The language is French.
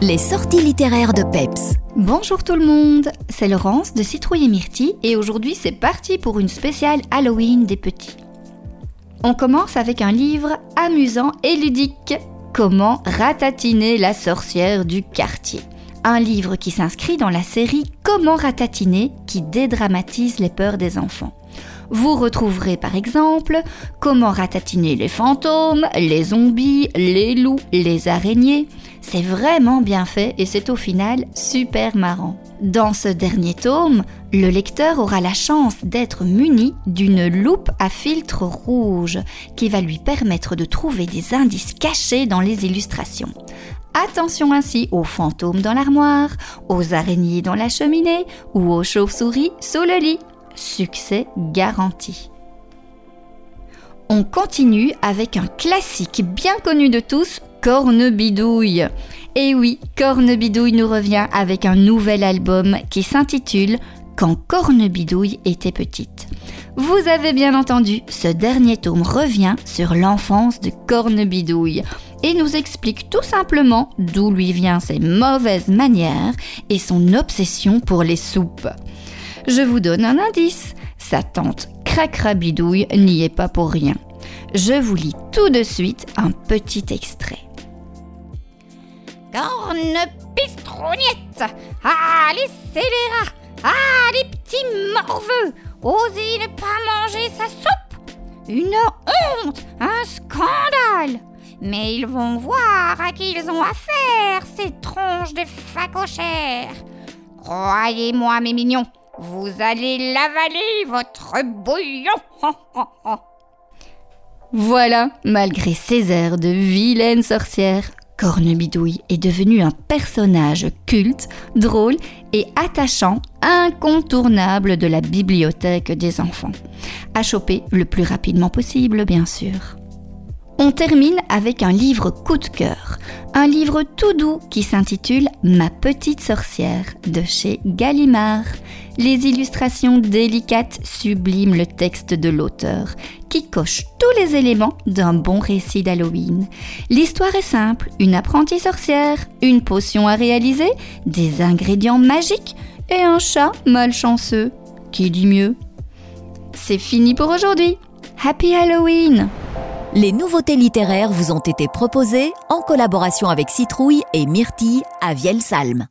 Les sorties littéraires de Peps. Bonjour tout le monde, c'est Laurence de Citrouille et Myrtille et aujourd'hui c'est parti pour une spéciale Halloween des petits. On commence avec un livre amusant et ludique. Comment ratatiner la sorcière du quartier? Un livre qui s'inscrit dans la série Comment ratatiner qui dédramatise les peurs des enfants. Vous retrouverez par exemple comment ratatiner les fantômes, les zombies, les loups, les araignées. C'est vraiment bien fait et c'est au final super marrant. Dans ce dernier tome, le lecteur aura la chance d'être muni d'une loupe à filtre rouge qui va lui permettre de trouver des indices cachés dans les illustrations. Attention ainsi aux fantômes dans l'armoire, aux araignées dans la cheminée ou aux chauves-souris sous le lit succès garanti. On continue avec un classique bien connu de tous, Cornebidouille. Et oui, Cornebidouille nous revient avec un nouvel album qui s'intitule Quand Cornebidouille était petite. Vous avez bien entendu, ce dernier tome revient sur l'enfance de Cornebidouille et nous explique tout simplement d'où lui viennent ses mauvaises manières et son obsession pour les soupes. Je vous donne un indice. Sa tante Cracrabidouille n'y est pas pour rien. Je vous lis tout de suite un petit extrait. Corne pistrognette Ah, les scélérats Ah, les petits morveux Osez ne pas manger sa soupe Une honte Un scandale Mais ils vont voir à qui ils ont affaire, ces tronches de facochères Croyez-moi, mes mignons, vous allez l'avaler, votre bouillon Voilà, malgré ses airs de vilaine sorcière, Cornebidouille est devenu un personnage culte, drôle et attachant, incontournable de la bibliothèque des enfants. À choper le plus rapidement possible, bien sûr. On termine avec un livre coup de cœur, un livre tout doux qui s'intitule Ma petite sorcière de chez Gallimard. Les illustrations délicates subliment le texte de l'auteur, qui coche tous les éléments d'un bon récit d'Halloween. L'histoire est simple, une apprentie sorcière, une potion à réaliser, des ingrédients magiques et un chat malchanceux. Qui dit mieux? C'est fini pour aujourd'hui. Happy Halloween Les nouveautés littéraires vous ont été proposées en collaboration avec Citrouille et Myrtille à Vielsalm.